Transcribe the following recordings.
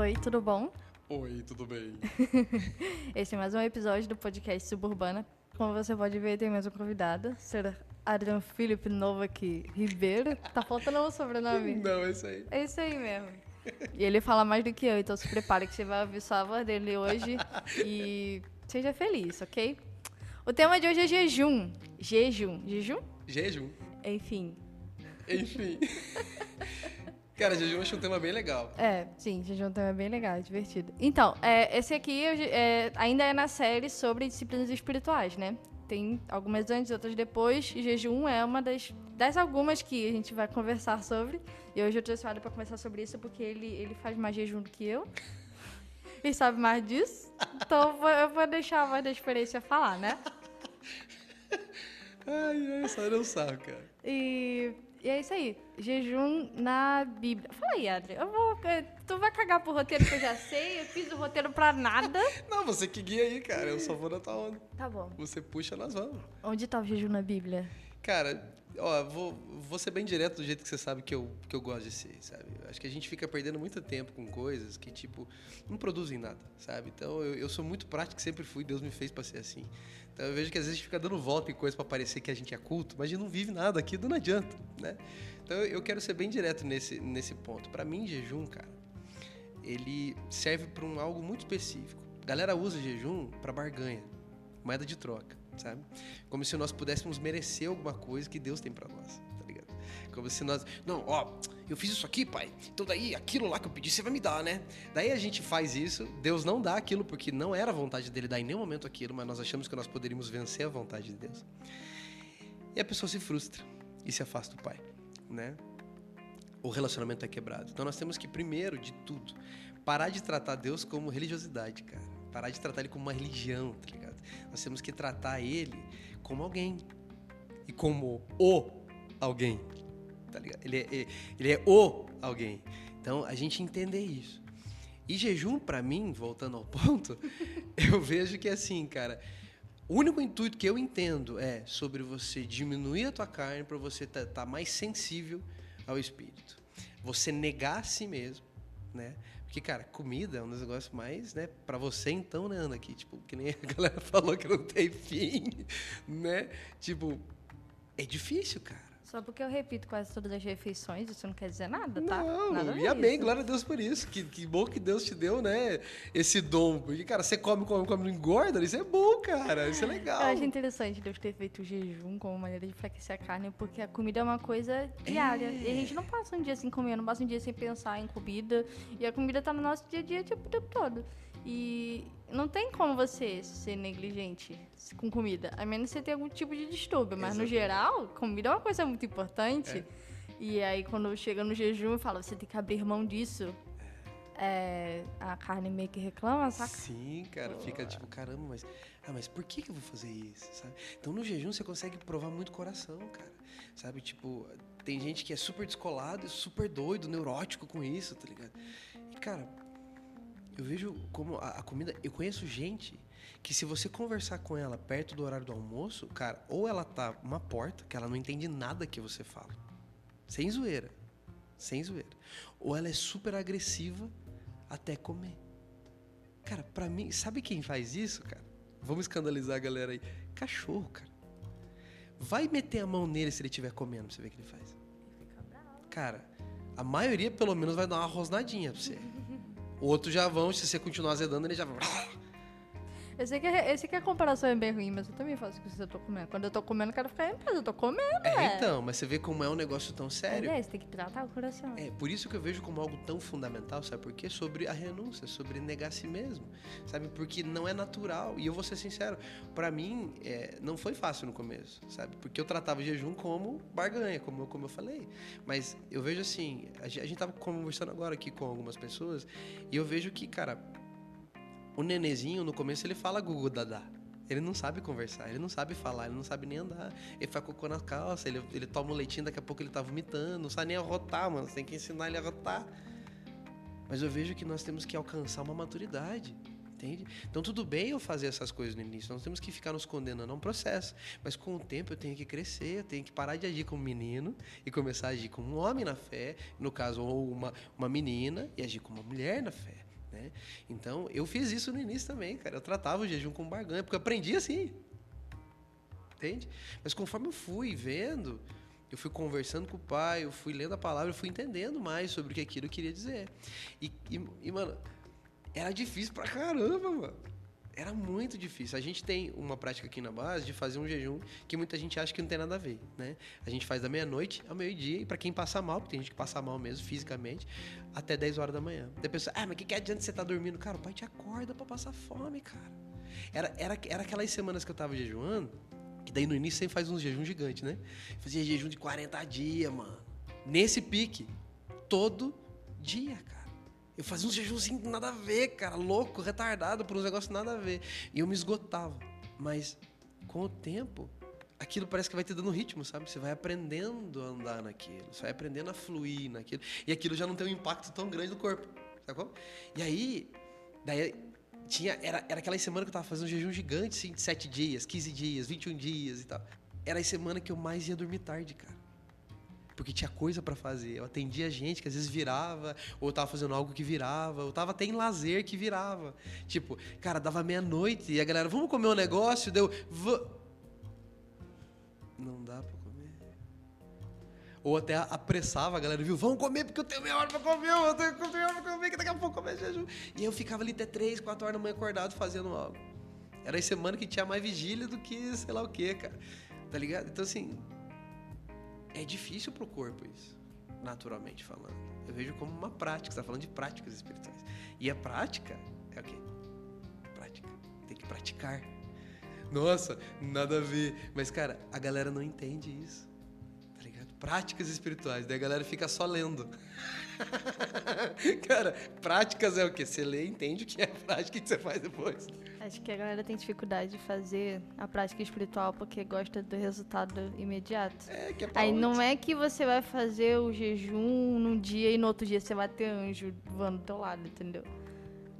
Oi, tudo bom? Oi, tudo bem? Esse é mais um episódio do podcast Suburbana. Como você pode ver, tem mais um convidado, Sr. Adriano Felipe Novak Ribeiro. Tá faltando o sobrenome? Não, é isso aí. É isso aí mesmo. E ele fala mais do que eu, então se prepare que você vai ouvir só a voz dele hoje e seja feliz, ok? O tema de hoje é jejum. Jejum. Jejum? Jejum. Enfim. Enfim. Cara, jejum acho um tema bem legal. É, sim, jejum é um tema bem legal, é divertido. Então, é, esse aqui é, ainda é na série sobre disciplinas espirituais, né? Tem algumas antes, outras depois. E jejum é uma das, das algumas que a gente vai conversar sobre. E hoje eu trouxe o Adam pra conversar sobre isso porque ele, ele faz mais jejum do que eu. Ele sabe mais disso. Então eu vou, eu vou deixar a voz da experiência falar, né? Ai, ai, só não sabe, cara. E, e é isso aí. Jejum na Bíblia. Fala aí, Adri. Eu vou, tu vai cagar pro roteiro que eu já sei. Eu fiz o roteiro pra nada. Não, você que guia aí, cara. Eu só vou na tua onda. Tá bom. Você puxa, nós vamos. Onde tá o jejum na Bíblia? Cara, ó, vou, vou ser bem direto do jeito que você sabe que eu, que eu gosto de ser, sabe? Acho que a gente fica perdendo muito tempo com coisas que, tipo, não produzem nada, sabe? Então, eu, eu sou muito prático, sempre fui, Deus me fez pra ser assim. Então, eu vejo que às vezes a gente fica dando volta em coisas pra parecer que a gente é culto, mas a gente não vive nada aqui, não adianta, né? Então, eu, quero ser bem direto nesse, nesse ponto. Pra mim, jejum, cara, ele serve pra um algo muito específico. A galera usa jejum pra barganha, moeda de troca, sabe? Como se nós pudéssemos merecer alguma coisa que Deus tem pra nós, tá ligado? Como se nós, não, ó, eu fiz isso aqui, pai. Então daí aquilo lá que eu pedi você vai me dar, né? Daí a gente faz isso, Deus não dá aquilo porque não era a vontade dele dar em nenhum momento aquilo, mas nós achamos que nós poderíamos vencer a vontade de Deus. E a pessoa se frustra e se afasta do pai, né? O relacionamento é quebrado. Então nós temos que primeiro de tudo parar de tratar Deus como religiosidade, cara. Parar de tratar ele como uma religião, tá ligado? Nós temos que tratar ele como alguém. E como o alguém. Tá ligado? Ele é, ele- é o alguém. Então a gente entender isso. E jejum, pra mim, voltando ao ponto, eu vejo que assim, cara, o único intuito que eu entendo é sobre você diminuir a tua carne para você estar mais sensível ao espírito. Você negar a si mesmo, né? Porque, cara, comida é um dos negócios mais, né? Pra você, então, né, Ana? Que, tipo, que nem a galera falou que não tem fim, né? Tipo, é difícil, cara. Só porque eu repito quase todas as refeições, isso não quer dizer nada, tá? Não, nada e amém, isso. glória a Deus por isso. Que, que bom que Deus te deu, né? Esse dom. Porque, cara, você come, come, come, não engorda. Isso é bom, cara. Isso é legal. Eu acho interessante Deus ter feito o jejum como maneira de enfraquecer a carne, porque a comida é uma coisa diária. É. E a gente não passa um dia sem comer, não passa um dia sem pensar em comida. E a comida tá no nosso dia a dia tipo, o tempo todo. E não tem como você ser negligente com comida, a menos que você tenha algum tipo de distúrbio. Mas no Exatamente. geral, comida é uma coisa muito importante. E aí, quando chega no jejum, fala, você tem que abrir mão disso. É, a carne meio que reclama, saca? Sim, cara, fica tipo, caramba, mas, ah, mas por que, que eu vou fazer isso, sabe? Então no jejum você consegue provar muito coração, cara, sabe? Tipo, tem gente que é super descolado e super doido, neurótico com isso, tá ligado? E, cara, eu vejo como a, a comida, eu conheço gente que se você conversar com ela perto do horário do almoço, cara, ou ela tá uma porta, que ela não entende nada que você fala, sem zoeira, sem zoeira, ou ela é super agressiva até comer. Cara, pra mim, sabe quem faz isso, cara? Vamos escandalizar a galera aí. Cachorro, cara. Vai meter a mão nele se ele estiver comendo, pra você ver o que ele faz. Cara, a maioria pelo menos vai dar uma rosnadinha pra você. O outro já vão, se você continuar azedando, ele já vai. Eu sei, que, eu sei que a comparação é bem ruim, mas eu também faço isso se eu tô comendo. Quando eu tô comendo, eu quero ficar em paz, eu tô comendo. É, então, mas você vê como é um negócio tão sério. É, você tem que tratar o coração. É, por isso que eu vejo como algo tão fundamental, sabe por quê? Sobre a renúncia, sobre negar a si mesmo, sabe? Porque não é natural. E eu vou ser sincero, pra mim, é, não foi fácil no começo, sabe? Porque eu tratava o jejum como barganha, como, eu- como eu falei. Mas eu vejo assim, a gente, a gente tava conversando agora aqui com algumas pessoas, e eu vejo que, cara, o nenezinho, no começo, ele fala gugu dadá. Ele não sabe conversar, ele não sabe falar, ele não sabe nem andar. Ele faz cocô na calça, ele, ele toma um leitinho, daqui a pouco ele tá vomitando, não sabe nem arrotar, mano. Você tem que ensinar ele a arrotar. Mas eu vejo que nós temos que alcançar uma maturidade. Entende? Então tudo bem eu fazer essas coisas no início, nós temos que ficar nos condenando a um processo. Mas com o tempo eu tenho que crescer, eu tenho que parar de agir como menino e começar a agir como um homem na fé, no caso, ou uma, uma menina, e agir como uma mulher na fé. Né? Então, eu fiz isso no início também, cara. Eu tratava o jejum como barganha, porque eu aprendi assim. Entende? Mas conforme eu fui vendo, eu fui conversando com o pai, eu fui lendo a palavra, eu fui entendendo mais sobre o que aquilo queria dizer. E, e, e mano, era difícil pra caramba, mano. Era muito difícil. A gente tem uma prática aqui na base de fazer um jejum que muita gente acha que não tem nada a ver, né? A gente faz da meia-noite ao meio-dia e para quem passa mal, porque tem gente que passa mal mesmo fisicamente, até 10 horas da manhã. Daí a pessoa, ah, mas que, que adianta você estar tá dormindo? Cara, o pai te acorda para passar fome, cara. Era, era, era aquelas semanas que eu tava jejuando, que daí no início sempre faz uns jejum gigante, né? Fazia jejum de 40 dias, mano. Nesse pique, todo dia, cara. Eu fazia uns jejumzinhos nada a ver, cara, louco, retardado por uns negócios nada a ver. E eu me esgotava. Mas com o tempo, aquilo parece que vai te dando ritmo, sabe? Você vai aprendendo a andar naquilo, você vai aprendendo a fluir naquilo. E aquilo já não tem um impacto tão grande no corpo, sacou? E aí, daí tinha, era, era aquela semana que eu tava fazendo um jejum gigante, assim, de 7 dias, 15 dias, 21 dias e tal. Era a semana que eu mais ia dormir tarde, cara porque tinha coisa para fazer. Eu atendia gente que às vezes virava, ou tava fazendo algo que virava, ou tava até em lazer que virava. Tipo, cara, dava meia-noite e a galera, vamos comer um negócio? Deu. Não dá pra comer. Ou até apressava a galera, viu? Vamos comer porque eu tenho meia hora pra comer, eu tenho meia hora pra comer, que daqui a pouco comer jejum. E eu ficava ali até três, quatro horas da manhã acordado fazendo algo. Era a semana que tinha mais vigília do que sei lá o que, cara. Tá ligado? Então, assim, é difícil para o corpo isso, naturalmente falando. Eu vejo como uma prática, você está falando de práticas espirituais. E a prática é o quê? Prática. Tem que praticar. Nossa, nada a ver. Mas, cara, a galera não entende isso. Tá ligado? Práticas espirituais. Daí a galera fica só lendo. Cara, práticas é o quê? Você lê, entende o que é prática e que você faz depois. Acho que a galera tem dificuldade de fazer a prática espiritual porque gosta do resultado imediato. É, que é Aí não é que você vai fazer o jejum num dia e no outro dia você vai ter anjo voando do teu lado, entendeu?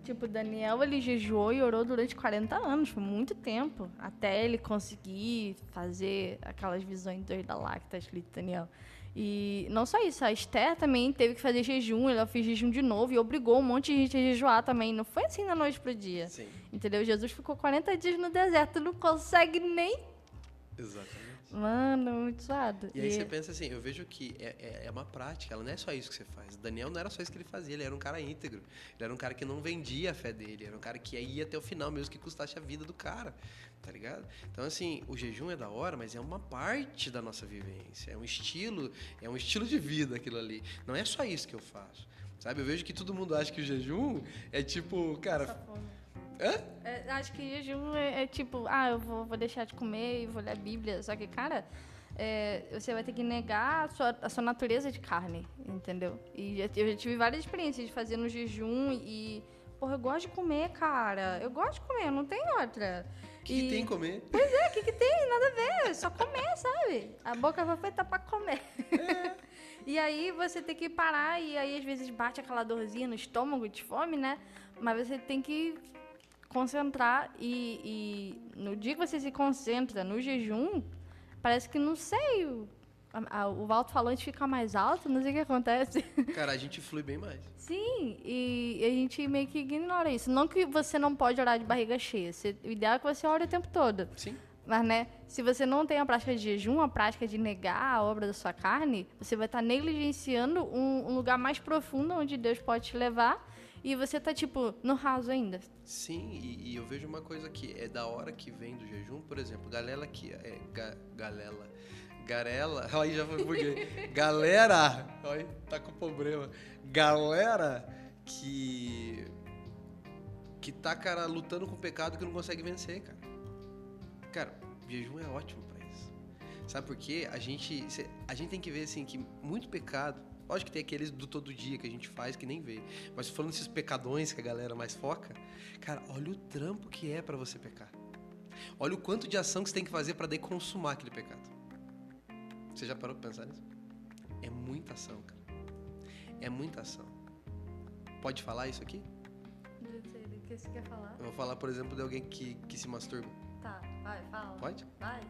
Tipo, Daniel, ele jejuou e orou durante 40 anos, foi muito tempo, até ele conseguir fazer aquelas visões doidas lá que tá escrito Daniel. E não só isso, a Esther também teve que fazer jejum, ela fez jejum de novo e obrigou um monte de gente a jejuar também. Não foi assim da noite pro dia. Sim. Entendeu? Jesus ficou 40 dias no deserto, não consegue nem. Exatamente. Mano, muito suado. E aí e... você pensa assim, eu vejo que é, é, é, uma prática, ela não é só isso que você faz. Daniel não era só isso que ele fazia, ele era um cara íntegro. Ele era um cara que não vendia a fé dele, era um cara que ia até o final, mesmo que custasse a vida do cara tá ligado? Então, assim, o jejum é da hora, mas é uma parte da nossa vivência, é um estilo, é um estilo de vida aquilo ali. Não é só isso que eu faço, sabe? Eu vejo que todo mundo acha que o jejum é tipo, cara... Hã? É, acho que jejum é, é, tipo, ah, eu vou, vou deixar de comer e vou ler a Bíblia, só que, cara... É, você vai ter que negar a sua, a sua natureza de carne, entendeu? E eu já tive várias experiências de fazer no jejum e porra, eu gosto de comer, cara. Eu gosto de comer, não tem outra. O que, e... que, tem comer? Pois é, o que, que tem? Nada a ver, só comer, sabe? A boca foi feita pra comer. É. e aí você tem que parar e aí às vezes bate aquela dorzinha no estômago de fome, né? Mas você tem que concentrar e, e no dia que você se concentra no jejum, parece que não sei, a, a, o alto-falante fica mais alto, não sei o que acontece. Cara, a gente flui bem mais. Sim, e a gente meio que ignora isso. Não que você não pode orar de barriga cheia. Você, o ideal é que você ore o tempo todo. Sim. Mas, né, se você não tem a prática de jejum, a prática de negar a obra da sua carne, você vai estar negligenciando um, um lugar mais profundo onde Deus pode te levar e você tá, tipo, no raso ainda. Sim, e, e, eu vejo uma coisa que é da hora que vem do jejum, por exemplo, galera que é ga, galela Garela. Aí já foi porque. Galera. Olha, tá com problema. Galera que. Que tá, cara, lutando com o pecado que não consegue vencer, cara. Cara, jejum é ótimo para isso. Sabe por quê? A gente, a gente tem que ver, assim, que muito pecado. Lógico que tem aqueles do todo dia que a gente faz que nem vê. Mas falando desses pecadões que a galera mais foca, cara, olha o trampo que é para você pecar. Olha o quanto de ação que você tem que fazer para daí consumar aquele pecado. Você já parou para pensar nisso? É muita ação, cara. É muita ação. Pode falar isso aqui? Do que você quer falar? Eu vou falar, por exemplo, de alguém que, que se masturba. Tá, vai, fala. Pode? Vai.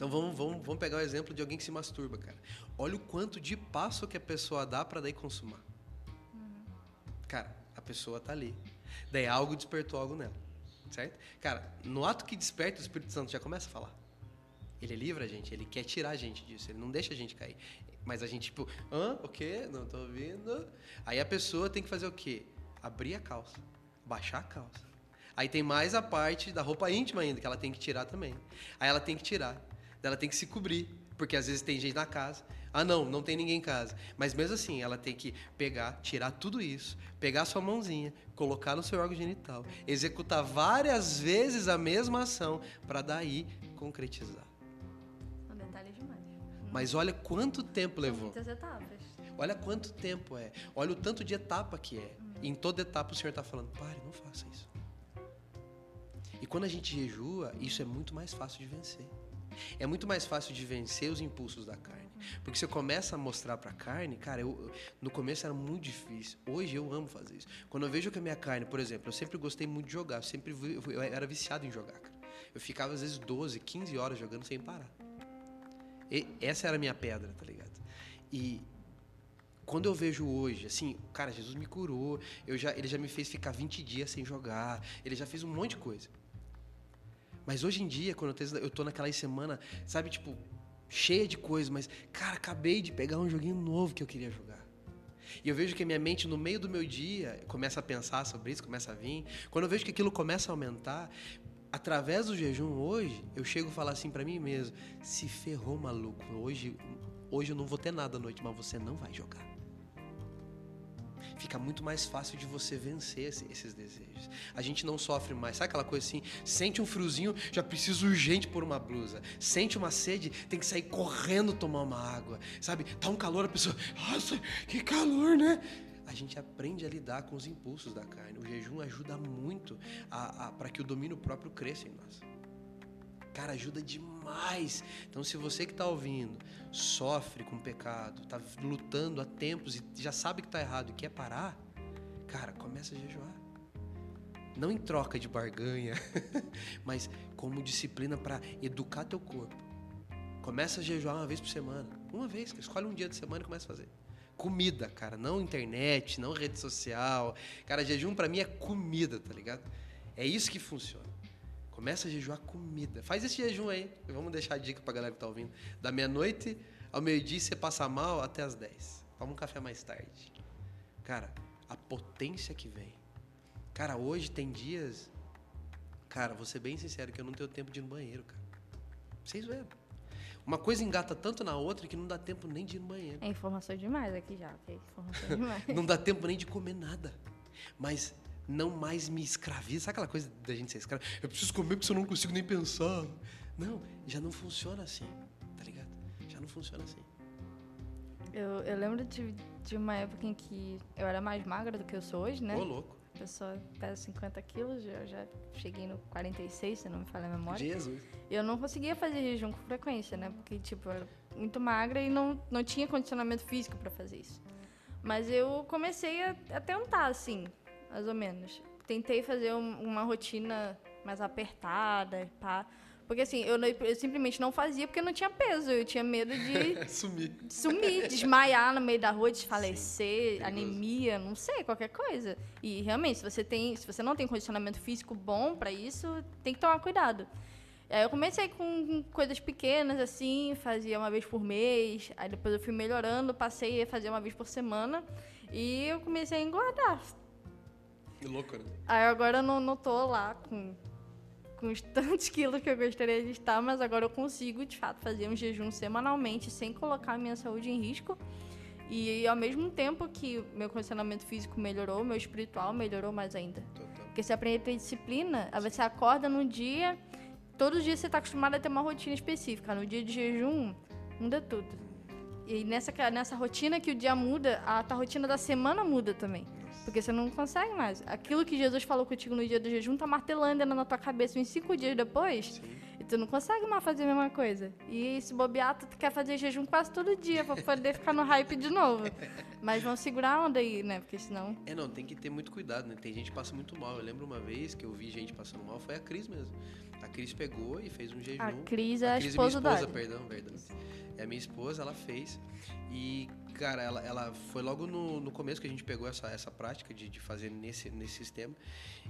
Então vamos, vamos, vamos pegar o exemplo de alguém que se masturba, cara. Olha o quanto de passo que a pessoa dá para daí consumar. Uhum. Cara, pessoa tá ali. Daí algo despertou algo nela. Certo? Cara, no ato que desperta, o Espírito Santo já começa a falar. Ele livra a gente, ele quer tirar a gente disso, ele não deixa a gente cair. Mas a gente, tipo, hã? O quê? Não tô ouvindo. Aí a pessoa tem que fazer o quê? Abrir a calça, baixar a calça. Aí tem mais a parte da roupa íntima ainda, que ela tem que tirar também. Aí ela tem que tirar. Ela tem que se cobrir, porque às vezes tem gente na casa. Ah, não, não tem ninguém em casa. Mas mesmo assim, ela tem que pegar, tirar tudo isso, pegar sua mãozinha, colocar no seu órgão genital, executar várias vezes a mesma ação para daí concretizar. São detalhes demais. Mas olha quanto tempo levou. muitas etapas. Olha quanto tempo é. Olha o tanto de etapa que é. E em toda etapa o Senhor está falando: pare, não faça isso. E quando a gente jejua, isso é muito mais fácil de vencer. É muito mais fácil de vencer os impulsos da carne. Porque você começa a mostrar pra carne, cara, eu, no começo era muito difícil. Hoje eu amo fazer isso. Quando eu vejo que a minha carne, por exemplo, eu sempre gostei muito de jogar. Eu sempre eu era viciado em jogar, cara. Eu ficava às vezes 12, 15 horas jogando sem parar. E essa era a minha pedra, tá ligado? E quando eu vejo hoje, assim, cara, Jesus me curou, eu já, ele já me fez ficar 20 dias sem jogar, ele já fez um monte de coisa. Mas hoje em dia, quando eu tô naquela semana, sabe, tipo, cheia de coisas, mas, cara, acabei de pegar um joguinho novo que eu queria jogar. E eu vejo que a minha mente, no meio do meu dia, começa a pensar sobre isso, começa a vir. Quando eu vejo que aquilo começa a aumentar, através do jejum hoje, eu chego a falar assim pra mim mesmo: se ferrou, maluco. Hoje, hoje eu não vou ter nada à noite, mas você não vai jogar. Fica muito mais fácil de você vencer esse- esses desejos. A gente não sofre mais. Sabe aquela coisa assim? Sente um friozinho, já precisa urgente por uma blusa. Sente uma sede, tem que sair correndo tomar uma água. Sabe? Tá um calor, a pessoa, nossa, que calor, né? A gente aprende a lidar com os impulsos da carne. O jejum ajuda muito para que o domínio próprio cresça em nós. Cara, ajuda demais. Então, se você que está ouvindo sofre com pecado, está lutando há tempos e já sabe que está errado e quer parar, cara, começa a jejuar. Não em troca de barganha, mas como disciplina para educar teu corpo. Começa a jejuar uma vez por semana. Uma vez, escolhe um dia de semana e começa a fazer. Comida, cara, não internet, não rede social. Cara, jejum para mim é comida, tá ligado? É isso que funciona. Começa a jejuar comida. Faz esse jejum aí. Vamos deixar a dica pra galera que tá ouvindo. Da meia-noite ao meio-dia, você passa mal até as 10. Toma um café mais tarde. Cara, a potência que vem. Cara, hoje tem dias. Cara, vou ser bem sincero que eu não tenho tempo de ir no banheiro, cara. Vocês veem. Uma coisa engata tanto na outra que não dá tempo nem de ir no banheiro. É informação demais aqui já, ok? Informação demais. Não dá tempo nem de comer nada. Mas não mais me escraviza. Sabe aquela coisa da gente ser escravo? Eu preciso comer porque eu não consigo nem pensar. Não, já não funciona assim, tá ligado? Já não funciona assim. Eu, eu lembro de, de uma época em que eu era mais magra do que eu sou hoje, né? Ô, louco. A pessoa pesa 50 quilos, eu já cheguei no 46, se não me falha a memória. Jesus. Eu não conseguia fazer jejum com frequência, né? Porque, tipo, eu era muito magra e não, não tinha condicionamento físico pra fazer isso. Mas eu comecei a, a tentar, assim, mais ou menos. Tentei fazer um- uma rotina mais apertada, pá. Porque, assim, eu, não- eu simplesmente não fazia porque não tinha peso. Eu tinha medo de Sumir. sumir, desmaiar no meio da rua, desfalecer, perigoso. anemia, não sei, qualquer coisa. E realmente, se você tem, se você não tem condicionamento físico bom pra isso, tem que tomar cuidado. Aí eu comecei com com coisas pequenas assim, fazia uma vez por mês, aí depois eu fui melhorando, passei a fazer uma vez por semana e eu comecei a engordar. Que louco, né? Aí agora eu não, não tô lá com, com os tantos quilos que eu gostaria de estar, mas agora eu consigo, de fato, fazer um jejum semanalmente sem colocar a minha saúde em risco. E ao mesmo tempo que meu condicionamento físico melhorou, meu espiritual melhorou mais ainda. Total. Porque você aprende a ter disciplina, você acorda num dia, todo dia você está acostumado a ter uma rotina específica. No dia de jejum, muda tudo. E nessa, nessa rotina que o dia muda, a tua rotina da semana muda também. Porque você não consegue mais. Aquilo que Jesus falou contigo no dia do jejum tá martelando na tua cabeça uns cinco dias depois. Sim. E tu não consegue mais fazer a mesma coisa. E se bobear, tu quer fazer jejum quase todo dia pra poder ficar no hype de novo. Mas vão segurar a onda aí, né? Porque senão. É, não, tem que ter muito cuidado, né? Tem gente que passa muito mal. Eu lembro uma vez que eu vi gente passando mal, foi a Cris mesmo. A Cris pegou e fez um jejum. A Cris é a Cris esposa é minha esposa, Adam. perdão, verdade. É a minha esposa, ela fez. E, cara, ela, ela foi logo no, no começo que a gente pegou essa, essa prática de, de fazer nesse, nesse sistema.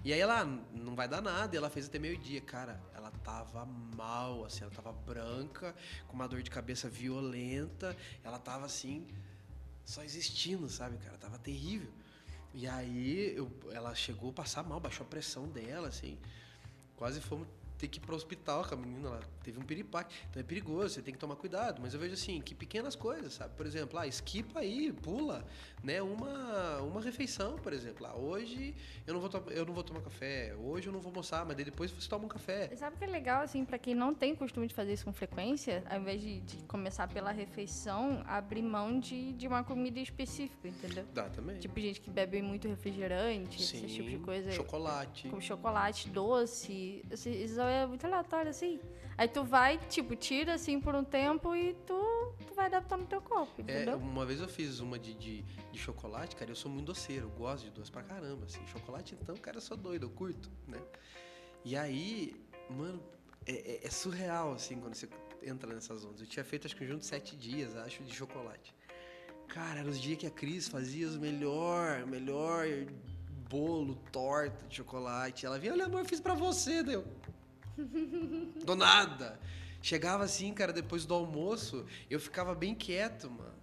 E aí ela não vai dar nada, e ela fez até meio-dia. Cara, ela tava mal, assim, ela tava branca, com uma dor de cabeça violenta. Ela tava assim, só existindo, sabe, cara? Tava terrível. E aí eu, ela chegou a passar mal, baixou a pressão dela, assim. Quase fomos ter que ir para o hospital com a menina, ela teve um piripaque. Então é perigoso, você tem que tomar cuidado. Mas eu vejo assim, que pequenas coisas, sabe? Por exemplo, ah, esquipa aí, pula, né? Uma, uma refeição, por exemplo. Ah, hoje eu não, vou eu não vou tomar café, hoje eu não vou almoçar, mas depois você toma um café. Sabe o que é legal, assim, para quem não tem costume de fazer isso com frequência, ao invés de, de começar pela refeição, abrir mão de, de uma comida específica, entendeu? Dá também. Tipo gente que bebe muito refrigerante, Sim, esse tipo de coisa. Chocolate. Com chocolate doce. Isso é muito aleatório, assim. Aí tu vai, tipo, tira assim por um tempo e tu, tu vai adaptar no teu corpo, é, entendeu? É, uma vez eu fiz uma de, de, de, chocolate, cara, eu sou muito doceiro, eu gosto de doce pra caramba, assim. Chocolate, então, cara, eu sou doido, eu curto, né? E aí, mano, é, é, é surreal, assim, quando você entra nessas ondas. Eu tinha feito, acho que junto sete dias, acho, de chocolate. Cara, eram os dias que a Cris fazia os melhor, melhor bolo, torta de chocolate. Ela vinha, olha, amor, eu fiz pra você, deu. Do nada. Chegava assim, cara, depois do almoço, eu ficava bem quieto, mano.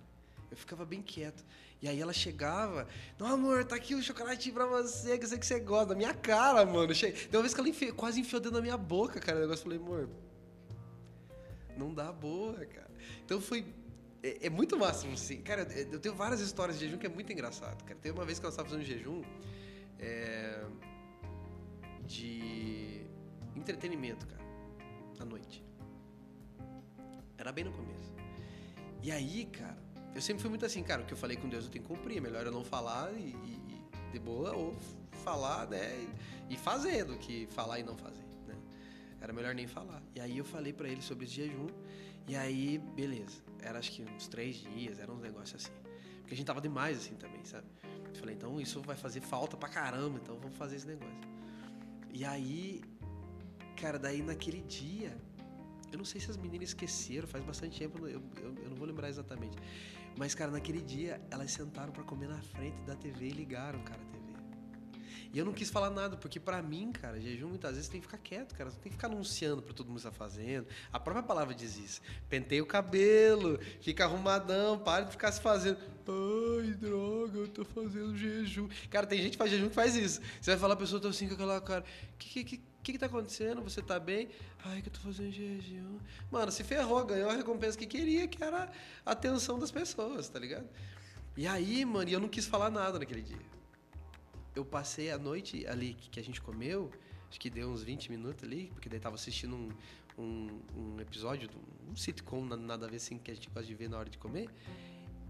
Eu ficava bem quieto. E aí ela chegava, não, amor, tá aqui o chocolate pra você, que eu sei que você gosta. Minha cara, mano. Tem uma vez que ela enfi... quase enfiou dentro da minha boca, cara. O negócio eu falei, amor, não dá boa, cara. Então foi. É, é muito máximo, sim. Cara, eu tenho várias histórias de jejum que é muito engraçado, cara. Tem uma vez que ela estava fazendo jejum. É, de entretenimento, cara, à noite. Era bem no começo. E aí, cara, eu sempre fui muito assim, cara, o que eu falei com Deus eu tenho que cumprir. É melhor eu não falar e, e, de boa, ou falar, né, e, e fazer do que falar e não fazer, né? Era melhor nem falar. E aí eu falei para ele sobre esse jejum, e aí, beleza. Era acho que uns três dias, era um negócio assim. Porque a gente tava demais assim também, sabe? Eu falei, então isso vai fazer falta pra caramba, então vamos fazer esse negócio. E aí Cara, daí naquele dia, eu não sei se as meninas esqueceram, faz bastante tempo, eu, eu, eu não vou lembrar exatamente. Mas, cara, naquele dia, elas sentaram para comer na frente da TV e ligaram, cara, a TV. E eu não quis falar nada, porque para mim, cara, jejum muitas vezes tem que ficar quieto, cara. Tem que ficar anunciando para todo mundo estar fazendo. A própria palavra diz isso. Pentei o cabelo, fica arrumadão, para de ficar se fazendo. Ai, droga, eu tô fazendo jejum. Cara, tem gente que faz jejum que faz isso. Você vai falar, a pessoa tá assim com aquela cara. Que, que, que, que, que tá acontecendo? Você tá bem? Ai, que eu tô fazendo jejum. Mano, se ferrou, ganhou a recompensa que queria, que era a atenção das pessoas, tá ligado? E aí, mano, eu não quis falar nada naquele dia. Eu passei a noite ali que a gente comeu, acho que deu uns 20 minutos ali, porque daí tava assistindo um, um, um episódio, um sitcom, nada a ver assim, que a gente gosta de ver na hora de comer.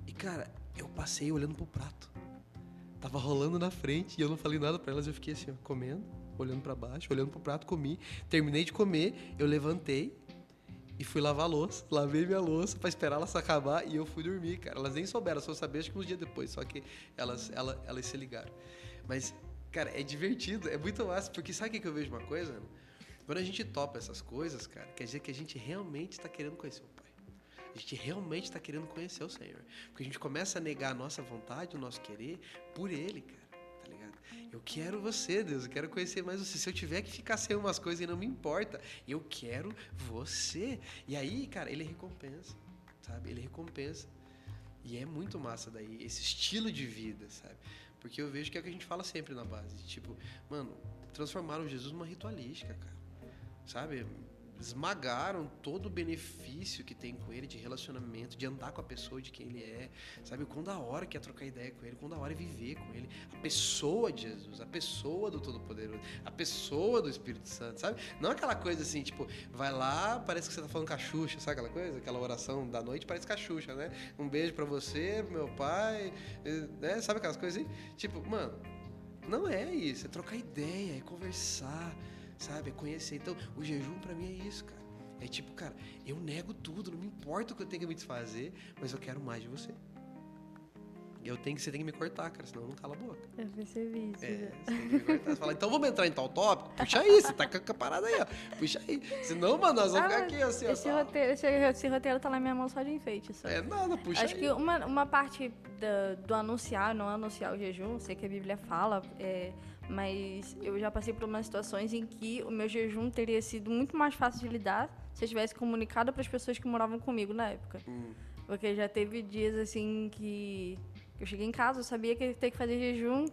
E, cara, eu passei olhando pro prato. Tava rolando na frente e eu não falei nada para elas, eu fiquei assim, ó, comendo olhando para baixo, olhando pro prato, comi. Terminei de comer, eu levantei e fui lavar a louça. Lavei minha louça para esperar ela se acabar e eu fui dormir, cara. Elas nem souberam, só saber acho que uns dias depois, só que elas, elas, elas se ligaram. Mas, cara, é divertido, é muito massa, porque sabe o que eu vejo uma coisa, mano? Quando a gente topa essas coisas, cara, quer dizer que a gente realmente está querendo conhecer o Pai. A gente realmente está querendo conhecer o Senhor. Porque a gente começa a negar a nossa vontade, o nosso querer, por Ele, cara. Eu quero você, Deus, eu quero conhecer mais você. Se eu tiver que ficar sem umas coisas e não me importa, eu quero você. E aí, cara, ele recompensa, sabe? Ele recompensa. E é muito massa daí, esse estilo de vida, sabe? Porque eu vejo que é o que a gente fala sempre na base. Tipo, mano, transformaram Jesus numa ritualística, cara. Sabe? Esmagaram todo o benefício que tem com ele de relacionamento, de andar com a pessoa de quem ele é, sabe? Quando da hora que é trocar ideia com ele, quando da hora é viver com ele, a pessoa de Jesus, a pessoa do Todo-Poderoso, a pessoa do Espírito Santo, sabe? Não aquela coisa assim, tipo, vai lá, parece que você tá falando cachucha, sabe aquela coisa? Aquela oração da noite parece cachucha, né? Um beijo para você, pro meu pai, né? Sabe aquelas coisas assim? Tipo, mano, não é isso, é trocar ideia, é conversar, sabe? É conhecer. Então, o jejum para mim é isso, cara. É tipo, cara, eu nego tudo, não me importa o que eu tenho que me desfazer, mas eu quero mais de você. Eu tenho que, você tem que me cortar, cara, senão eu não cala a boca. Eu percebi isso. É, você tem que me cortar. Você fala, então vamos entrar em tal tópico? Puxa aí, você tá com a parada aí, ó. Puxa aí. Senão, mano, nós vamos Ah, ficar aqui assim, ó. esse, só- roteiro, esse, esse roteiro tá na minha mão só de enfeite. Só. É nada, puxa Acho aí. que uma, uma parte da- do anunciar, não anunciar o jejum, sei que a Bíblia fala, é, mas eu já passei por umas situações em que o meu jejum teria sido muito mais fácil de lidar se eu tivesse comunicado para as pessoas que moravam comigo na época. Hum. Porque já teve dias assim que eu cheguei em casa, eu sabia que ia ter que fazer jejum.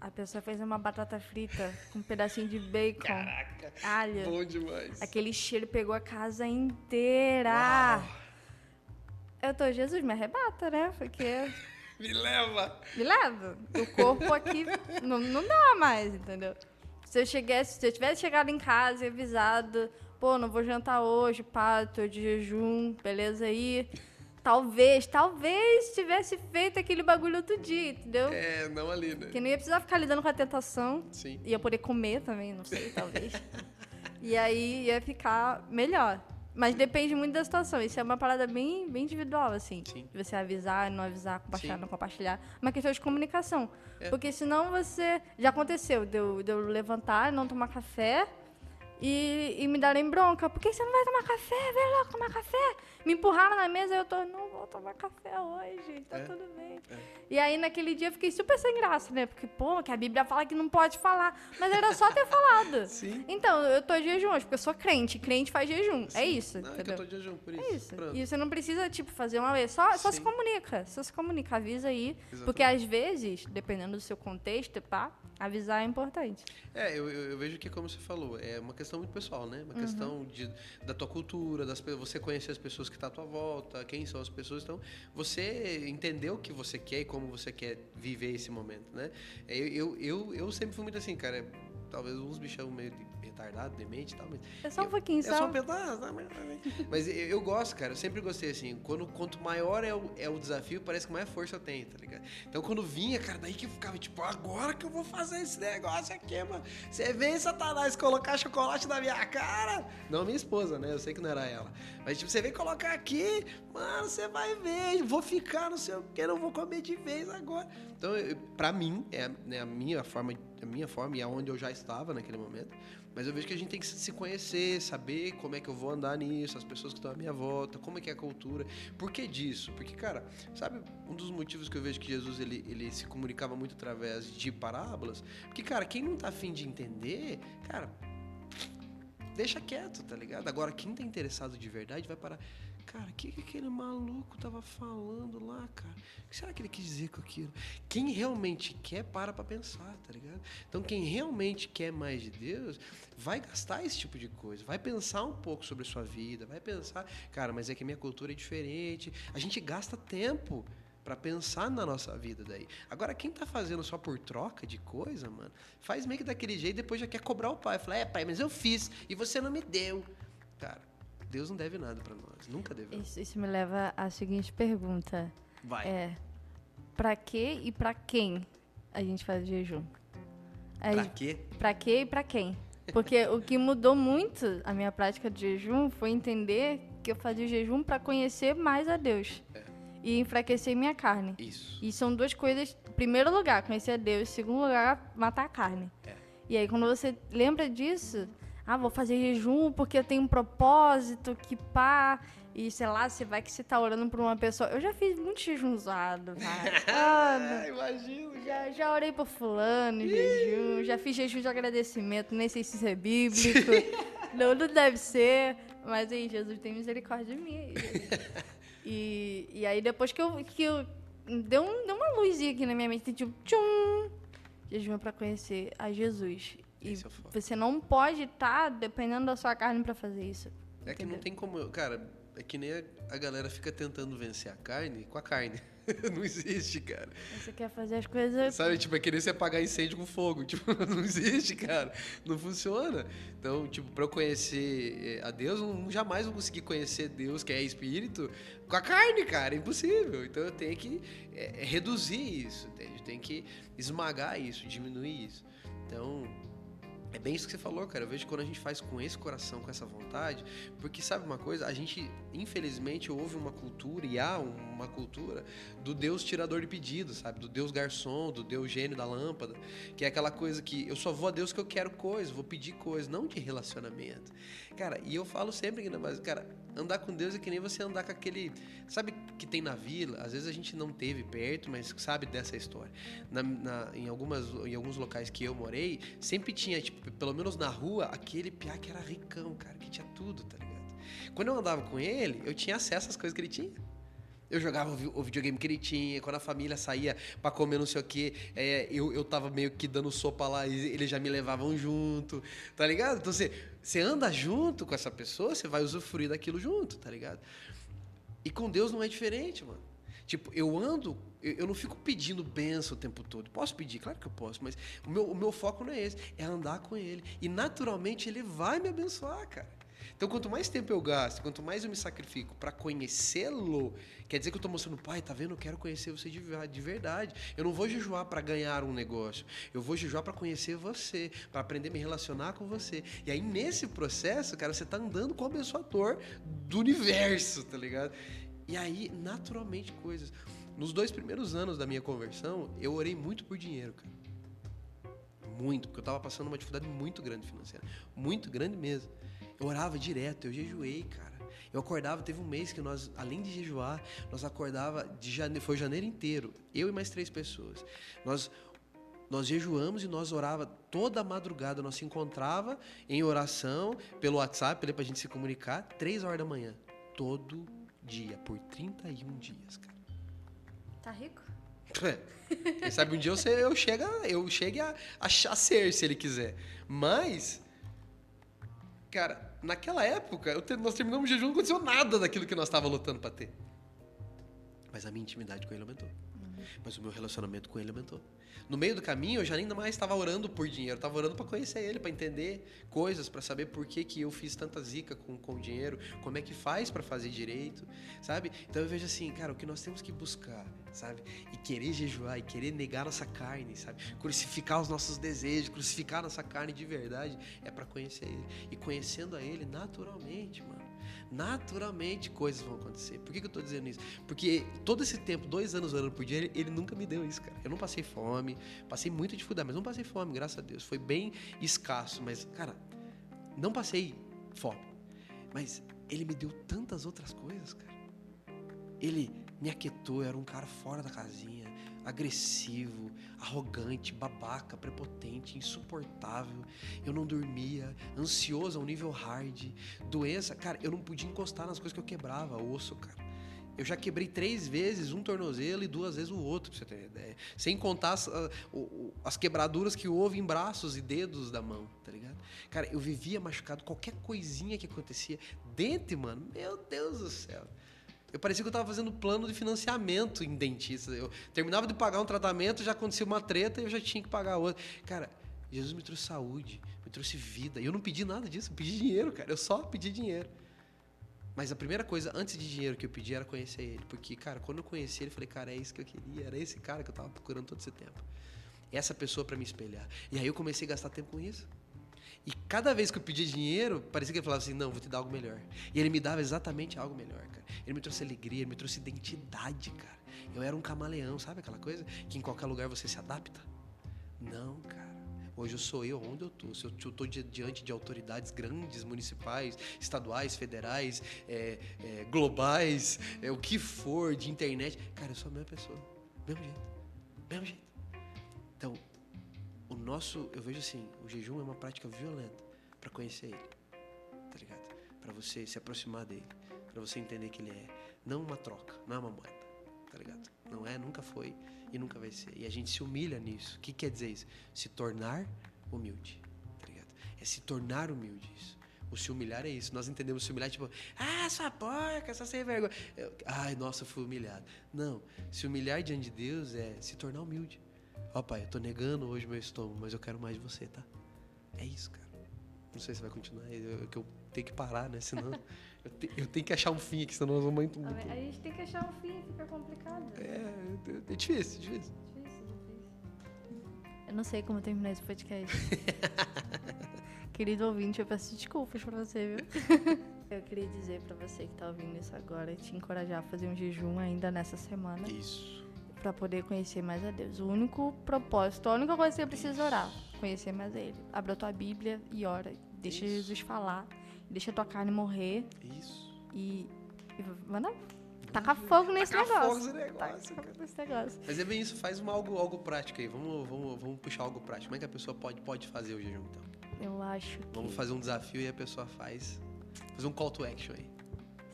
A pessoa fez uma batata frita com um pedacinho de bacon, Caraca, alho. bom demais. Aquele cheiro pegou a casa inteira. Eu tô, Jesus, me arrebata, né? Porque Me leva. me leva. O corpo aqui não, não dá mais, entendeu? Se eu, chegasse, se eu tivesse chegado em casa e avisado, pô, não vou jantar hoje, pá, tô de jejum, beleza aí. Talvez, talvez tivesse feito aquele bagulho outro dia, entendeu? É, não ali, né? Que não ia precisar ficar lidando com a tentação. Sim. Ia poder comer também, não sei, talvez. e aí ia ficar melhor. Mas depende muito da situação. Isso é uma parada bem, bem individual, assim. Sim. De você avisar, não avisar, compartilhar, Sim. não compartilhar. Uma questão de comunicação. É. Porque senão você. Já aconteceu de eu, de eu levantar, não tomar café e, e me darem bronca. Por que você não vai tomar café? Vem logo tomar café. Me empurraram na mesa e eu tô, não vou tomar café hoje, tá É. tudo bem. É. E aí naquele dia eu fiquei super sem graça, né? Porque, pô, que a Bíblia fala que não pode falar. Mas era só ter falado. Sim. Então, eu tô de jejum hoje, porque eu sou crente. Crente faz jejum. É isso, Não, é eu tô de jejum, por isso. É isso. Pronto. E você não precisa, tipo, fazer uma vez. Só, só se Sim. comunica. Só se comunica. Avisa aí. Exatamente. Porque às vezes, dependendo do seu contexto, pá, avisar é importante. É, eu, eu, eu vejo que, como você falou, é uma questão muito pessoal, né? Uma Uhum. questão de, da tua cultura, das, você conhecer as pessoas que estão à tua volta, quem são as pessoas. Então, você entender o que você quer e como você quer viver esse momento, né? Eu, eu, eu, eu sempre fui muito assim, cara. Talvez uns me chamam meio de retardado, demente e tal, mas É só um pouquinho, É só. um pedaço, né? mas- mas eu, eu gosto, cara. Eu sempre gostei assim. Quando, quanto maior é o, é o desafio, parece que mais força eu tenho, tá ligado? Então quando vinha, cara, daí que eu ficava tipo, agora que eu vou fazer esse negócio aqui, mano. Você vem, Satanás, colocar chocolate na minha cara. Não minha esposa, né? Eu sei que não era ela. Mas tipo, você vem colocar aqui, mano, você vai ver. Vou ficar, não sei o que, não vou comer de vez agora. Então, pra mim, é né, a minha forma, a minha forma e aonde eu já estava naquele momento. Mas eu vejo que a gente tem que se conhecer, saber como é que eu vou andar nisso, as pessoas que estão à minha volta, como é que é a cultura. Por que disso? Porque, cara, sabe um dos motivos que eu vejo que Jesus ele, ele se comunicava muito através de parábolas? Porque, cara, quem não tá afim de entender, cara, deixa quieto, tá ligado? Agora, quem tá interessado de verdade vai parar. Cara, o que, que aquele maluco tava falando lá, cara? O que será que ele quis dizer com aquilo? Quem realmente quer, para pra pensar, tá ligado? Então, quem realmente quer mais de Deus, vai gastar esse tipo de coisa, vai pensar um pouco sobre a sua vida, vai pensar, cara, mas é que minha cultura é diferente. A gente gasta tempo pra pensar na nossa vida daí. Agora, quem tá fazendo só por troca de coisa, mano, faz meio que daquele jeito e depois já quer cobrar o pai. Fala, é, pai, mas eu fiz e você não me deu. Cara, Deus não deve nada pra nós, nunca deveu. Isso, isso me leva à seguinte pergunta. Vai. É, pra que e pra quem a gente faz jejum? A Pra gente- quê? Pra quê e pra quem? Porque o que mudou muito a minha prática de jejum foi entender que eu fazia o jejum pra conhecer mais a Deus É. e enfraquecer minha carne. Isso. E são duas coisas. Primeiro lugar, conhecer a Deus. Segundo lugar, matar a carne. É. E aí, quando você lembra disso, ah, vou fazer jejum porque eu tenho um propósito, que pá. E sei lá, você vai que você tá orando por uma pessoa. Eu já fiz muito jejum usado. Ah, Ah, imagino, já, já orei por fulano, em jejum, já fiz jejum de agradecimento, nem sei se isso é bíblico. não, não deve ser. Mas aí, Jesus tem misericórdia de mim. E, e aí, depois que eu. Que eu deu, um, deu uma luzinha aqui na minha mente, tipo, tchum! Jejum é pra conhecer a Jesus. E Esse é o foda. você não pode estar dependendo da sua carne pra fazer isso. É que não entendeu? tem como. Cara, é que nem a, a galera fica tentando vencer a carne com a carne. não existe, cara. Você quer fazer as coisas. Sabe, tipo, é querer se apagar incêndio com fogo. Tipo, não existe, cara. Não funciona. Então, tipo, pra eu conhecer eh, a Deus, eu jamais vou conseguir conhecer Deus, que é espírito, com a carne, cara. É impossível. Então eu tenho que eh, reduzir isso, entende? Eu tenho que esmagar isso, diminuir isso. Então, É bem isso que você falou, cara. Eu vejo quando a gente faz com esse coração, com essa vontade, porque sabe uma coisa? A gente, infelizmente, houve uma cultura e há uma cultura do Deus tirador de pedidos, sabe? Do Deus garçom, do Deus gênio da lâmpada, que é aquela coisa que eu só vou a Deus que eu quero coisa, vou pedir coisa, não de relacionamento. Cara, e eu falo sempre, mas, cara, andar com Deus é que nem você andar com aquele. Sabe que tem na vila? Às vezes a gente não teve perto, mas sabe dessa história. Na, na, em, algumas, em alguns locais que eu morei, sempre tinha, tipo, pelo menos na rua, aquele piá que era ricão, cara, que tinha tudo, tá ligado? Quando eu andava com ele, eu tinha acesso às coisas que ele tinha. Eu jogava o videogame que ele tinha, quando a família saía para comer não sei o quê, é, eu, eu tava meio que dando sopa lá e eles já me levavam junto, tá ligado? Então você, você anda junto com essa pessoa, você vai usufruir daquilo junto, tá ligado? E com Deus não é diferente, mano. Tipo, eu ando, eu, eu não fico pedindo benção o tempo todo. Posso pedir? Claro que eu posso, mas o meu, o meu foco não é esse, é andar com Ele. E naturalmente Ele vai me abençoar, cara. Então, quanto mais tempo eu gasto, quanto mais eu me sacrifico para conhecê-lo, quer dizer que eu estou mostrando, pai, tá vendo? Eu quero conhecer você de, de verdade. Eu não vou jejuar para ganhar um negócio. Eu vou jejuar para conhecer você, para aprender a me relacionar com você. E aí, nesse processo, cara, você está andando com o abençoador do universo, tá ligado? E aí, naturalmente, coisas. Nos dois primeiros anos da minha conversão, eu orei muito por dinheiro, cara. Muito, porque eu estava passando uma dificuldade muito grande financeira. Muito grande mesmo. Eu orava direto, eu jejuei, cara. Eu acordava, teve um mês que nós, além de jejuar, nós acordava de janeiro, foi janeiro inteiro, eu e mais três pessoas. Nós nós jejuamos e nós orava toda madrugada, nós se encontrava em oração pelo WhatsApp, para a gente se comunicar, três horas da manhã, todo dia, por 31 dias, cara. Tá rico? É. Quem sabe um dia eu, eu chego, eu chegue a, a, a ser, se ele quiser. Mas, cara, naquela época, eu, nós terminamos o jejum, não aconteceu nada daquilo que nós estávamos lutando para ter. Mas a minha intimidade com ele aumentou. Uhum. Mas o meu relacionamento com ele aumentou. No meio do caminho, eu já nem mais estava orando por dinheiro, estava orando para conhecer ele, para entender coisas, para saber por que, que eu fiz tanta zica com, com dinheiro, como é que faz para fazer direito, sabe? Então eu vejo assim, cara, o que nós temos que buscar, sabe? E querer jejuar, e querer negar nossa carne, sabe? Crucificar os nossos desejos, crucificar nossa carne de verdade, é para conhecer ele. E conhecendo a ele naturalmente, mano naturalmente coisas vão acontecer. Por que, que eu estou dizendo isso? Porque todo esse tempo, dois anos orando por dia, ele, ele, nunca me deu isso, cara. Eu não passei fome, passei muita dificuldade, mas não passei fome, graças a Deus. Foi bem escasso, mas, cara, não passei fome. Mas ele me deu tantas outras coisas, cara. Ele me aquietou, eu era um cara fora da casinha agressivo, arrogante, babaca, prepotente, insuportável. Eu não dormia, ansioso ao nível hard, doença. Cara, eu não podia encostar nas coisas que eu quebrava, osso, cara. Eu já quebrei três vezes um tornozelo e duas vezes o outro, pra você ter ideia. Sem contar as, as quebraduras que houve em braços e dedos da mão, tá ligado? Cara, eu vivia machucado, qualquer coisinha que acontecia. Dente, mano, meu Deus do céu. Eu parecia que eu estava fazendo plano de financiamento em dentista. Eu terminava de pagar um tratamento, já acontecia uma treta e eu já tinha que pagar outro. Cara, Jesus me trouxe saúde, me trouxe vida. E eu não pedi nada disso, eu pedi dinheiro, cara. Eu só pedi dinheiro. Mas a primeira coisa, antes de dinheiro que eu pedi, era conhecer ele. Porque, cara, quando eu conheci ele, eu falei, cara, é isso que eu queria. Era esse cara que eu estava procurando todo esse tempo. Essa pessoa para me espelhar. E aí eu comecei a gastar tempo com isso. E cada vez que eu pedia dinheiro, parecia que ele falava assim: não, vou te dar algo melhor. E ele me dava exatamente algo melhor, cara. Ele me trouxe alegria, ele me trouxe identidade, cara. Eu era um camaleão, sabe aquela coisa? Que em qualquer lugar você se adapta? Não, cara. Hoje eu sou eu onde eu estou. Se eu estou diante de autoridades grandes, municipais, estaduais, federais, é, é, globais, é, o que for, de internet, cara, eu sou a mesma pessoa. Mesmo jeito. Mesmo jeito. Então, nosso, eu vejo assim, o jejum é uma prática violenta para conhecer ele, tá ligado? Para você se aproximar dele, para você entender que ele é não uma troca, não é uma moeda, tá ligado? Não é, nunca foi e nunca vai ser. E a gente se humilha nisso. O que quer dizer isso? Se tornar humilde, tá ligado? É se tornar humilde isso. O se humilhar é isso. Nós entendemos se humilhar tipo, ah, sua porca, só sem vergonha. Ai, nossa, fui humilhado. Não, se humilhar diante de Deus é se tornar humilde. Ó, oh, pai, eu tô negando hoje meu estômago, mas eu quero mais de você, tá? É isso, cara. Não sei se vai continuar. Eu, eu, eu tenho que parar, né? Senão. eu, te, eu, tenho que achar um fim aqui, senão nós vamos muito. muito... A gente tem que achar um fim, fica complicado. É, é, é difícil, difícil. Difícil, difícil. Eu não sei como terminar esse podcast. Querido ouvinte, eu peço desculpas pra você, viu? eu queria dizer pra você que tá ouvindo isso agora, te encorajar a fazer um jejum ainda nessa semana. Isso. Pra poder conhecer mais a Deus. O único propósito, a única coisa que você precisa orar, conhecer mais a Ele. Abra a tua Bíblia e ora. Deixa Isso. Jesus falar. Deixa a tua carne morrer. Isso. E. e manda. Taca fogo nesse Taca negócio. fogo nesse negócio, Taca fogo nesse negócio. Mas é bem isso, faz uma algo, algo prático aí. Vamos, vamos, vamos puxar algo prático. Como é que a pessoa pode, pode fazer o jejum, então? Eu acho que. Vamos fazer um desafio e a pessoa faz. Fazer um call to action aí.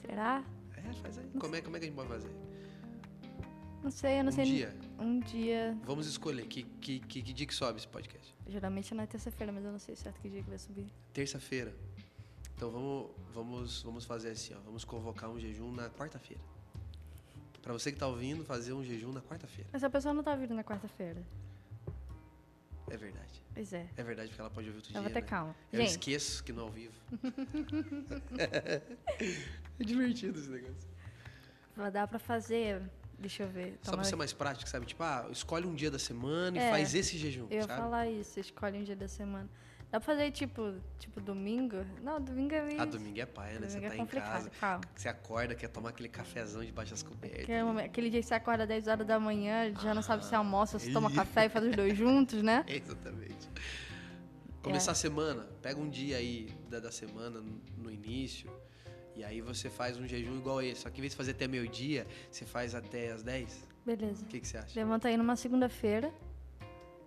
Será? É, faz aí. Como é, como é que a gente pode fazer? Não sei, eu não um sei. dia. Um dia. Vamos escolher. Que, que, que, que dia que sobe esse podcast? Geralmente é na terça-feira, mas eu não sei certo que dia que vai subir. Terça-feira. Então vamos, vamos, vamos fazer assim, ó. Vamos convocar um jejum na quarta-feira. Pra você que tá ouvindo, fazer um jejum na quarta-feira. Essa pessoa não tá vindo na quarta-feira. É verdade. Pois é. É verdade porque ela pode ouvir outro Eu dia. vou ter né? calma. Eu Gente, esqueço que não é ao vivo. é divertido esse negócio. dá pra fazer. Deixa eu ver. Só pra ser mais prático, sabe? Tipo, ah, escolhe um dia da semana e É, faz esse jejum, Eu ia sabe? falar isso, escolhe um dia da semana. Dá pra fazer tipo, tipo domingo? Não, domingo é meio. Ah, domingo é paia, né? Você domingo tá é em complicado. casa, Calma. você acorda, quer tomar aquele cafezão debaixo das cobertas. Aquele, momento- aquele dia que você acorda 10 horas da manhã, já não sabe se almoça ou se toma café e faz os dois juntos, né? Exatamente. Começar a semana, pega um dia aí da, da semana no início, e aí você faz um jejum igual esse. Só que em vez de fazer até meio-dia, você faz até as 10. Beleza. O que, que você acha? Levanta aí numa segunda-feira,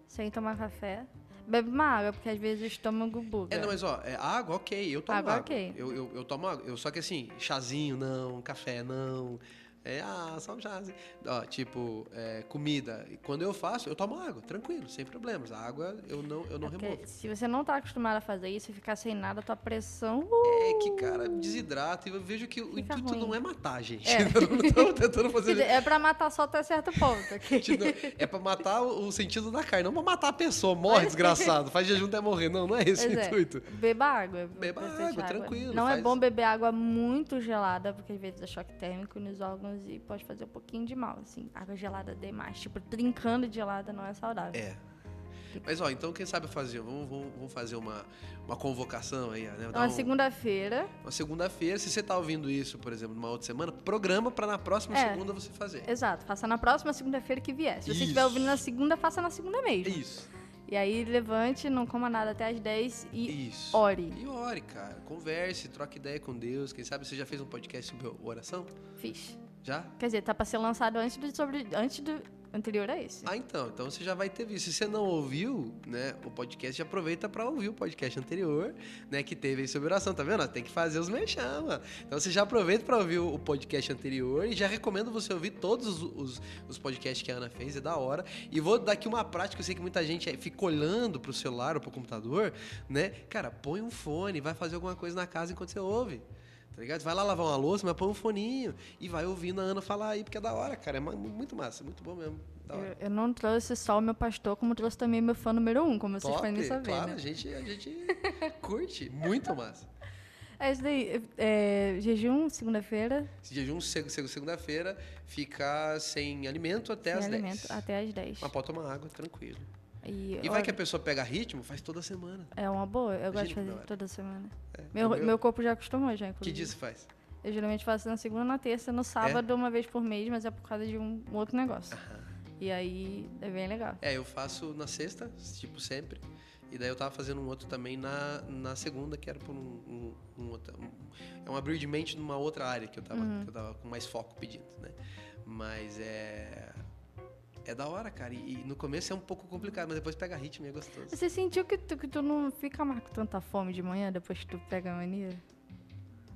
sem tomar café. Bebe uma água, porque às vezes o estômago buga. É, não, mas ó, é água, ok, eu tomo Água, água. ok. Eu, eu, eu tomo água. Eu, só que assim, chazinho não, café não. É, ah, só um chazinho. Ó, tipo, é, comida. Quando eu faço, eu tomo água, tranquilo, sem problemas. A água eu não, eu não É removo. se você não tá acostumado a fazer isso e ficar sem nada, tua pressão. uh, É que, cara, desidrata. E eu vejo que o intuito ruim. não é matar, gente. É. Não tô tentando fazer. É pra matar só até certo ponto. não- É pra matar o sentido da carne, não pra matar a pessoa. Morre, desgraçado. Faz jejum até morrer. Não, não é esse Pois o é. intuito. Beba água. Beba bastante água, tranquilo, Não é faz- bom beber água muito gelada, porque às vezes dá choque térmico nos órgãos e pode fazer um pouquinho de mal, assim. Água gelada demais. Tipo, trincando de gelada não é saudável. É. Mas, ó, então quem sabe fazer? Vamos, vamos, vamos fazer uma, uma convocação aí, né? Dar na um- segunda-feira, Uma segunda-feira, se você tá ouvindo isso, por exemplo, numa outra semana, programa pra na próxima É. segunda você fazer. exato, faça na próxima segunda-feira que vier. Se você estiver ouvindo na segunda, faça na segunda mesmo. Isso. E aí, levante, não coma nada até as 10 e Isso. ore. E ore, cara. Converse, troque ideia com Deus. Quem sabe você já fez um podcast sobre oração? Fiz. Já? Quer dizer, tá pra ser lançado antes do, sobre, antes do anterior a esse. Ah, então. Então você já vai ter visto. Se você não ouviu, né, o podcast, já aproveita pra ouvir o podcast anterior, né, que teve aí sobre oração, tá vendo? Tem que fazer os mano. Então você já aproveita pra ouvir o podcast anterior e já recomendo você ouvir todos os, os, os podcasts que a Ana fez, é da hora. E vou dar aqui uma prática, eu sei que muita gente aí fica olhando pro celular ou pro computador, né? Cara, põe um fone, vai fazer alguma coisa na casa enquanto você ouve. Tá ligado? Vai lá lavar uma louça, mas põe um foninho e vai ouvindo a Ana falar aí, porque é da hora, cara. É muito massa, muito bom mesmo. Eu, eu não trouxe só o meu pastor, como trouxe também meu fã número um, como vocês Top, podem saber, claro, né? a gente, a gente curte. Muito massa. É isso daí. é, jejum, segunda-feira, jejum, seg- seg- segunda-feira, ficar sem alimento até sem as alimento, 10. até às 10. Mas pode tomar água, tranquilo. E, E vai olha, que a pessoa pega ritmo, faz toda semana. É uma boa, eu gosto de que fazer hora. toda semana. É, Meu, o meu corpo já acostumou, já, Que inclusive. dia você faz? Eu geralmente faço na segunda, na terça, no sábado, uma vez por mês, mas é por causa de um, um outro negócio. E aí é bem legal. É, eu faço na sexta, tipo sempre. E daí eu tava fazendo um outro também na, na segunda, que era por um, um, um outro. um- é um abrir de mente numa outra área que eu tava, Uhum. que eu tava com mais foco pedindo, né? Mas é. É da hora, cara. E, e no começo é um pouco complicado, mas depois pega ritmo e é gostoso. Você sentiu que tu, que tu não fica mais com tanta fome de manhã depois que tu pega a mania?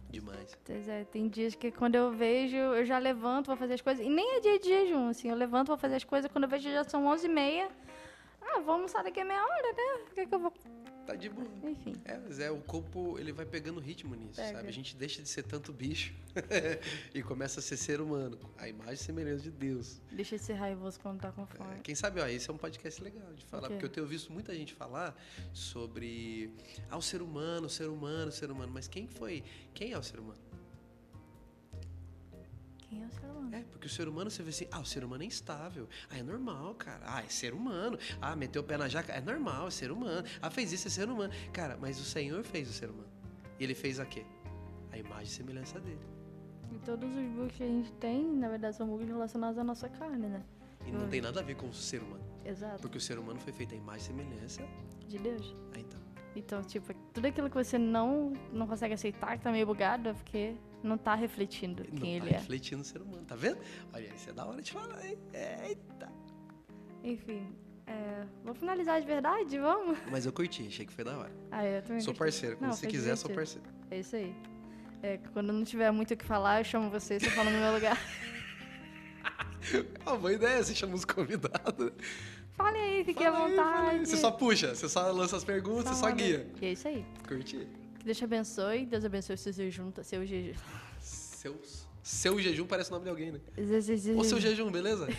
Demais. Pois é, tem dias que quando eu vejo, eu já levanto, vou fazer as coisas. E nem é dia de jejum, assim. Eu levanto, vou fazer as coisas. Quando eu vejo, já são 11h30. Ah, vou almoçar daqui a meia hora, né? O que, é que eu vou. Tá de boa. Enfim. É, mas é, o corpo ele vai pegando ritmo nisso, Pega. sabe? A gente deixa de ser tanto bicho e começa a ser ser humano, a imagem e semelhança de Deus. Deixa de ser raivoso quando tá com fome. É, quem sabe, ó, esse é um podcast legal de falar, porque eu tenho visto muita gente falar sobre ah, o ser humano, o ser humano, o ser humano, mas quem foi? Quem é o ser humano? Quem é o ser humano? É, porque o ser humano você vê assim, ah, o ser humano é instável. Ah, é normal, cara. Ah, é ser humano. Ah, meteu o pé na jaca, é normal, é ser humano. Ah, fez isso, é ser humano. Cara, mas o Senhor fez o ser humano. E ele fez a quê? A imagem e semelhança dele. E todos os bugs que a gente tem, na verdade, são bugs relacionados à nossa carne, né? E não tem nada a ver com o ser humano. Exato. Porque o ser humano foi feito a imagem e semelhança. De Deus. Aí então. Então, tipo, tudo aquilo que você não, não consegue aceitar, que tá meio bugado, é porque não tá refletindo Não quem tá ele é. refletindo o ser humano, tá vendo? Olha, isso é da hora de falar, hein? Eita. Enfim, é, vamos finalizar de verdade? Vamos? Mas eu curti, achei que foi da hora. Ah, eu também Sou gostei. parceiro. Quando Não, você quiser, sou divertido. parceiro. É isso aí. É, quando não tiver muito o que falar, eu chamo você, você fala no meu lugar. Ah, boa ideia, você chama os convidados. Fale aí, fique à Fala aí, fala aí. vontade. Você só puxa, você só lança as perguntas, você só guia. E é isso aí. Curti. Que Deus te abençoe, Deus abençoe seu jejum, seu jejum. Seus, seu jejum parece o nome de alguém, né? Ou seu jejum, beleza?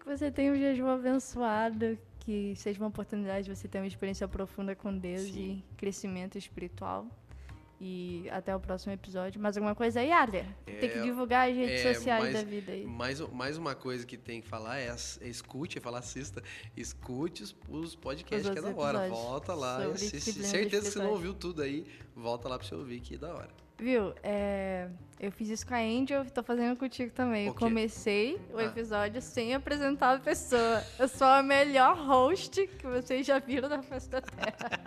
Que você tenha um jejum abençoado, que seja uma oportunidade de você ter uma experiência profunda com Deus Sim. e crescimento espiritual. E até o próximo episódio. Mais alguma coisa aí, Adria? Tem que É, divulgar as redes é, sociais mas- da vida aí. Mais, mais uma coisa que tem que falar é, é escute, é falar assista, escute os, os podcasts Os que é da hora. Volta lá e assiste. Certeza que você não ouviu tudo aí, volta lá pra você ouvir que é da hora. Viu? É, eu fiz isso com a Angel e tô fazendo contigo também. Eu comecei o Ah. episódio sem apresentar a pessoa. Eu sou a melhor host que vocês já viram na face da Terra.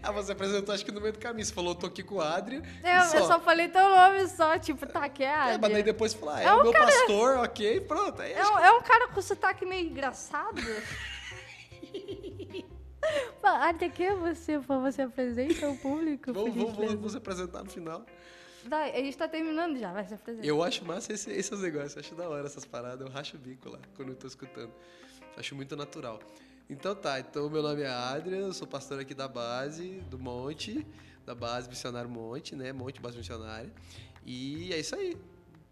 Ah, você apresentou acho que no meio do caminho. Você falou, tô aqui com o Adria. Eu, e eu só falei teu nome só, tipo, tá, que é a É, mas daí depois você falou, ah, é, É o um meu pastor, ok, pronto. Aí É acho um, é um cara com sotaque meio engraçado. Fala, Adria, quem é você? Você apresenta ao público? que gentileza? vamos se apresentar no final. Vai, a gente tá terminando já, vai se apresentar. Eu acho massa esse- esses negócios, acho da hora essas paradas, eu racho o bico lá quando eu tô escutando. Acho muito natural. Então tá, então meu nome é Adrian, eu sou pastor aqui da base, do Monte, da base Missionário Monte, né? Monte Base Missionária. E é isso aí.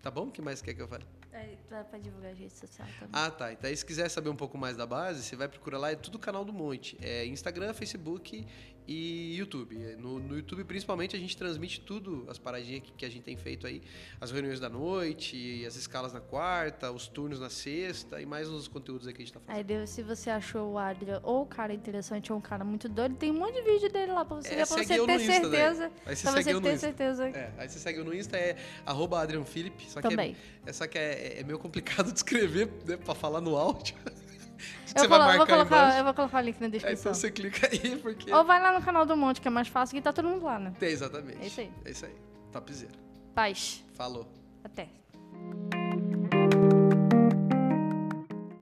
Tá bom? O que mais quer que eu fale? É, pra, divulgar a rede social também. Ah, tá. Então se quiser saber um pouco mais da base, você vai procurar lá, é tudo canal do Monte. É Instagram, Facebook e YouTube. É, No, no YouTube, principalmente, a gente transmite tudo, as paradinhas que, que a gente tem feito aí. As reuniões da noite, as escalas na quarta, os turnos na sexta e mais uns conteúdos aí que a gente tá fazendo. Aí, Deus, se você achou o Adria ou o cara interessante ou um cara muito doido, tem um monte de vídeo dele lá pra você É, pra você eu ter Insta, né? certeza. Aí você Pra segue você eu no ter Insta. certeza. É, aí você segue no Insta, é arroba Adrian Philip. Só que Também. É, é, só que é, é meio complicado de escrever, né, pra falar no áudio. Que Eu, você vai vou marcar aí colocar, eu vou colocar o link na descrição. então você clica aí, porque... Ou vai lá no canal do Monte, que é mais fácil, que tá todo mundo lá, né? É, exatamente. É isso aí. É isso aí. Topzera. Paz. Falou. Até.